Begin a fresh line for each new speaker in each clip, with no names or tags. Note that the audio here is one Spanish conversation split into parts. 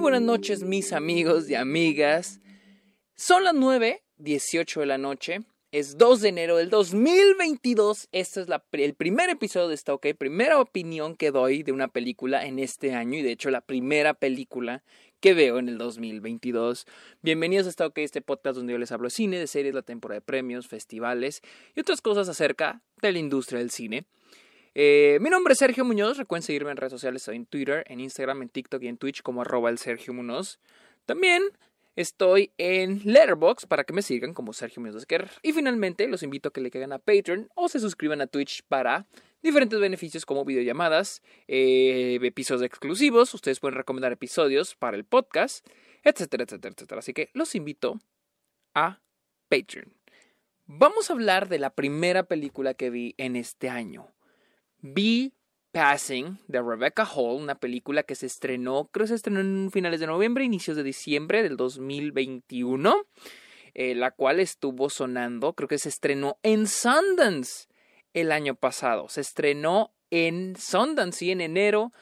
buenas noches mis amigos y amigas. Son las 9, 18 de la noche. Es 2 de enero del 2022. Este es el primer episodio de esta OK, primera opinión que doy de una película en este año y de hecho la primera película que veo en el 2022. Bienvenidos a esta OK, este podcast donde yo les hablo de cine, de series, la temporada de premios, festivales y otras cosas acerca de la industria del cine. Eh, mi nombre es Sergio Muñoz. Recuerden seguirme en redes sociales. En Twitter, en Instagram, en TikTok y en Twitch como arroba el Sergio Muñoz. También estoy en Letterboxd para que me sigan como Sergio Muñoz Y finalmente los invito a que le caigan a Patreon o se suscriban a Twitch para diferentes beneficios como videollamadas, eh, episodios exclusivos. Ustedes pueden recomendar episodios para el podcast, etcétera, etcétera, etcétera. Así que los invito a Patreon. Vamos a hablar de la primera película que vi en este año. Vi Passing de Rebecca Hall, una película que se estrenó, creo que se estrenó en finales de noviembre, inicios de diciembre del 2021, eh, la cual estuvo sonando, creo que se estrenó en Sundance el año pasado. Se estrenó en Sundance, y en enero.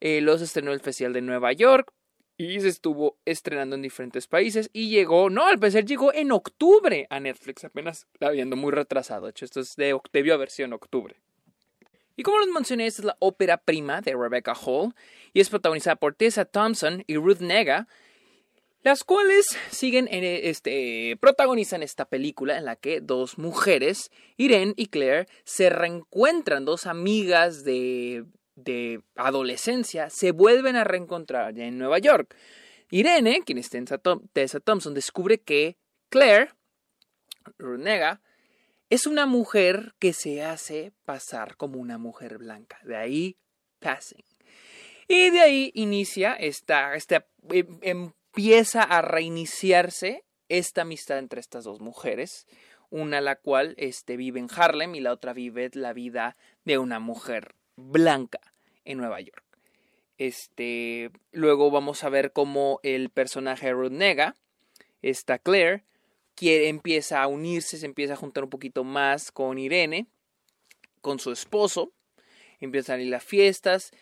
Eh, se estrenó el Festival de Nueva York y se estuvo estrenando en diferentes países y llegó, no, al parecer llegó en octubre a Netflix, apenas la viendo muy retrasado. De hecho, esto es de octavio versión octubre. Y como les mencioné, esta es la ópera prima de Rebecca Hall y es protagonizada por Tessa Thompson y Ruth Nega, las cuales siguen en este protagonizan esta película en la que dos mujeres, Irene y Claire, se reencuentran, dos amigas de, de adolescencia, se vuelven a reencontrar ya en Nueva York. Irene, quien es Tessa Thompson, descubre que Claire, Ruth Nega, es una mujer que se hace pasar como una mujer blanca. De ahí passing. Y de ahí inicia esta, esta em, empieza a reiniciarse esta amistad entre estas dos mujeres. Una la cual este, vive en Harlem y la otra vive la vida de una mujer blanca en Nueva York. Este, luego vamos a ver cómo el personaje Ruth Nega, esta Claire, empieza a unirse, se empieza a juntar un poquito más con Irene, con su esposo, empiezan a ir las fiestas.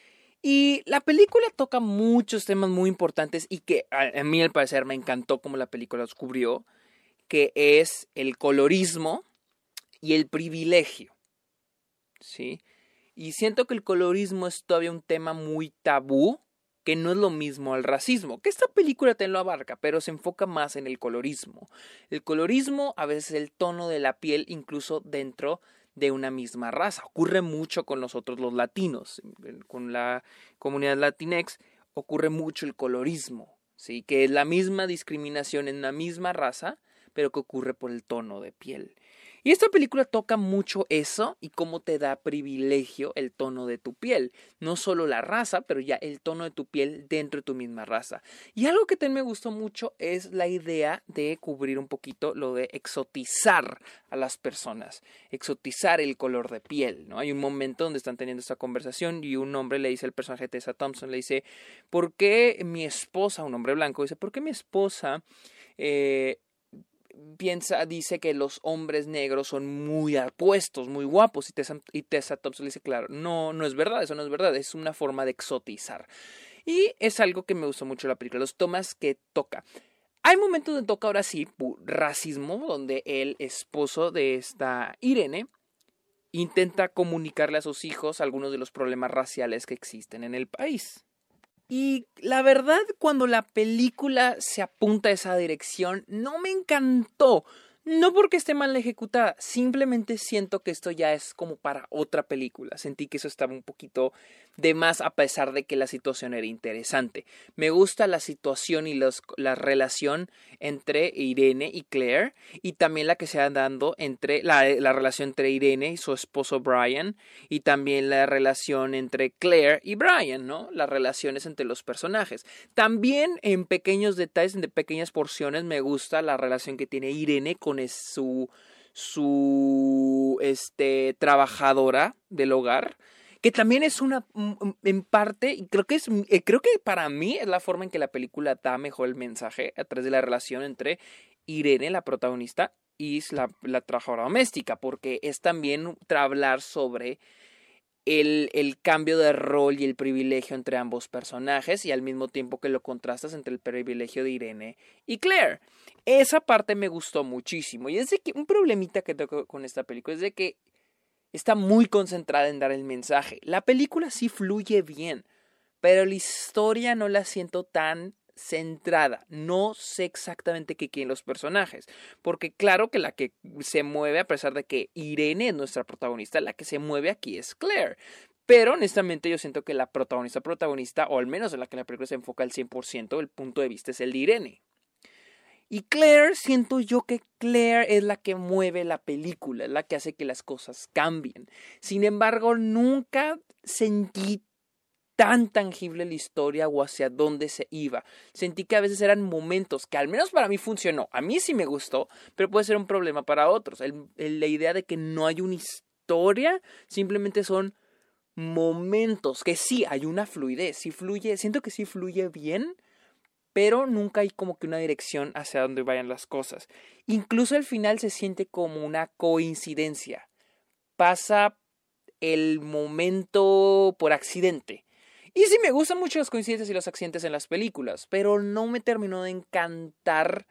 Y la película toca muchos temas muy importantes y que a, mí al parecer me encantó como la película descubrió, que es el colorismo y el privilegio. ¿Sí? Y siento que el colorismo es todavía un tema muy tabú que no es lo mismo al racismo, que esta película te lo abarca, pero se enfoca más en el colorismo. El colorismo, a veces el tono de la piel, incluso dentro de una misma raza. Ocurre mucho con nosotros los latinos, con la comunidad latinex, ocurre mucho el colorismo, ¿sí? que es la misma discriminación en una misma raza, pero que ocurre por el tono de piel. Y esta película toca mucho eso y cómo te da privilegio el tono de tu piel. No solo la raza, pero ya el tono de tu piel dentro de tu misma raza. Y algo que también me gustó mucho es la idea de cubrir un poquito lo de exotizar a las personas, exotizar el color de piel. ¿no? Hay un momento donde están teniendo esta conversación y un hombre le dice al personaje Tessa Thompson, le dice, ¿por qué mi esposa, un hombre blanco, dice, ¿por qué mi esposa... Eh, piensa, dice que los hombres negros son muy apuestos, muy guapos, y Tessa, y Thompson le dice, claro, no, no es verdad, eso no es verdad, es una forma de exotizar. Y es algo que me gustó mucho la película, los tomas que toca. Hay momentos donde toca ahora sí racismo, donde el esposo de esta Irene intenta comunicarle a sus hijos algunos de los problemas raciales que existen en el país. Y la verdad, cuando la película se apunta a esa dirección, no me encantó. No porque esté mal ejecutada, simplemente siento que esto ya es como para otra película. Sentí que eso estaba un poquito de más a pesar de que la situación era interesante. Me gusta la situación y la relación entre Irene y Claire y también la que se ha dando entre la, la relación entre Irene y su esposo Brian y también la relación entre Claire y Brian, ¿no? Las relaciones entre los personajes. También en pequeños detalles, en pequeñas porciones me gusta la relación que tiene Irene con su su este trabajadora del hogar que también es una, mm, mm, en parte, y creo que es, eh, creo que para mí es la forma en que la película da mejor el mensaje a través de la relación entre Irene, la protagonista, y la, la trabajadora doméstica, porque es también hablar sobre el, el, cambio de rol y el privilegio entre ambos personajes y al mismo tiempo que lo contrastas entre el privilegio de Irene y Claire. Esa parte me gustó muchísimo y es de que un problemita que tengo con esta película es de que está muy concentrada en dar el mensaje. La película sí fluye bien, pero la historia no la siento tan centrada. No sé exactamente qué quieren los personajes. Porque claro que la que se mueve, a pesar de que Irene es nuestra protagonista, la que se mueve aquí es Claire. Pero honestamente yo siento que la protagonista protagonista, o al menos en la que la película se enfoca al 100%, el punto de vista es el de Irene. Y Claire, siento yo que Claire es la que mueve la película, es la que hace que las cosas cambien. Sin embargo, nunca sentí tan tangible la historia o hacia dónde se iba. Sentí que a veces eran momentos que al menos para mí funcionó. A mí sí me gustó, pero puede ser un problema para otros. la idea de que no hay una historia, simplemente son momentos que sí hay una fluidez, sí fluye, siento que sí fluye bien, pero nunca hay como que una dirección hacia dónde vayan las cosas. Incluso al final se siente como una coincidencia. Pasa el momento por accidente. Y sí me gustan mucho las coincidencias y los accidentes en las películas, pero no me terminó de encantar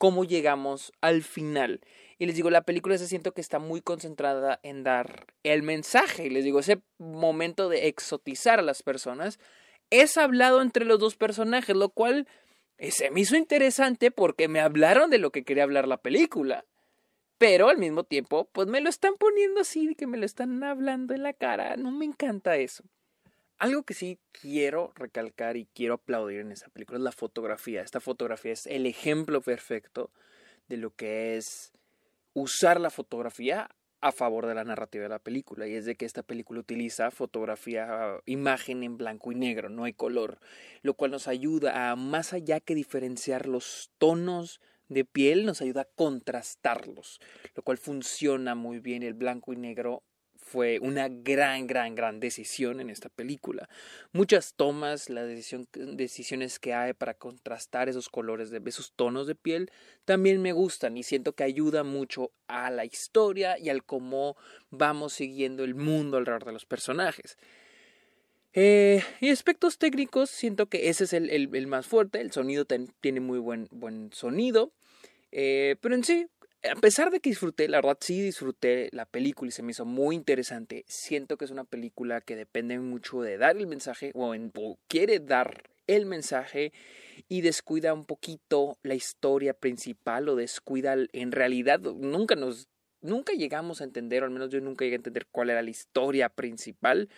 cómo llegamos al final. Y les digo, la película se siento que está muy concentrada en dar el mensaje. Y les digo, ese momento de exotizar a las personas es hablado entre los dos personajes, lo cual se me hizo interesante porque me hablaron de lo que quería hablar la película. Pero al mismo tiempo, pues me lo están poniendo así, que me lo están hablando en la cara. No me encanta eso. Algo que sí quiero recalcar y quiero aplaudir en esta película es la fotografía. Esta fotografía es el ejemplo perfecto de lo que es usar la fotografía a favor de la narrativa de la película y es de que esta película utiliza fotografía, imagen en blanco y negro, no hay color, lo cual nos ayuda a más allá que diferenciar los tonos de piel, nos ayuda a contrastarlos, lo cual funciona muy bien el blanco y negro fue una gran, gran, gran decisión en esta película. Muchas tomas, las decisiones que hay para contrastar esos colores, de, esos tonos de piel, también me gustan y siento que ayuda mucho a la historia y al cómo vamos siguiendo el mundo alrededor de los personajes. Eh, y aspectos técnicos, siento que ese es el, el, más fuerte. El sonido tiene muy buen, buen sonido. Eh, pero en sí, a pesar de que disfruté, la verdad sí disfruté la película y se me hizo muy interesante, siento que es una película que depende mucho de dar el mensaje o, quiere dar el mensaje y descuida un poquito la historia principal o descuida en realidad nunca nos nunca llegamos a entender o al menos yo nunca llegué a entender cuál era la historia principal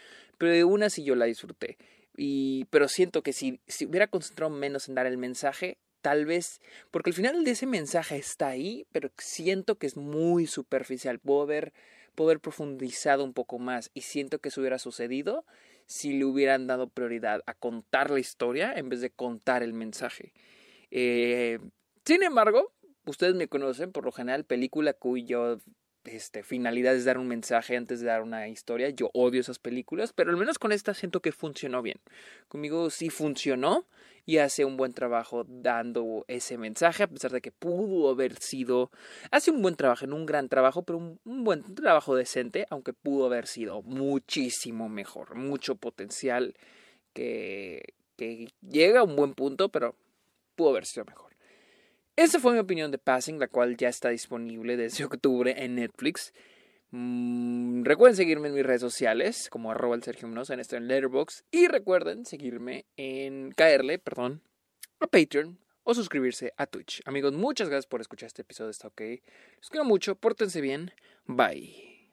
pero de una sí yo la disfruté. Y pero siento que si, si hubiera concentrado menos en dar el mensaje tal vez, porque el final de ese mensaje está ahí, pero siento que es muy superficial. Puedo haber, profundizado un poco más y siento que eso hubiera sucedido si le hubieran dado prioridad a contar la historia en vez de contar el mensaje. Eh, sin embargo, ustedes me conocen, por lo general, película cuyo este, finalidad es dar un mensaje antes de dar una historia. Yo odio esas películas, pero al menos con esta siento que funcionó bien. Conmigo sí funcionó y hace un buen trabajo dando ese mensaje, a pesar de que pudo haber sido, hace un buen trabajo, en un gran trabajo, pero un, buen trabajo decente, aunque pudo haber sido muchísimo mejor, mucho potencial que llega a un buen punto, pero pudo haber sido mejor. Esa fue mi opinión de Passing, la cual ya está disponible desde octubre en Netflix. Mm, recuerden seguirme en mis redes sociales como arroba el Sergio Munoz en esto en Letterboxd y recuerden seguirme en caerle, perdón, a Patreon o suscribirse a Twitch. Amigos, muchas gracias por escuchar este episodio. Está ok. Los quiero mucho, pórtense bien. Bye.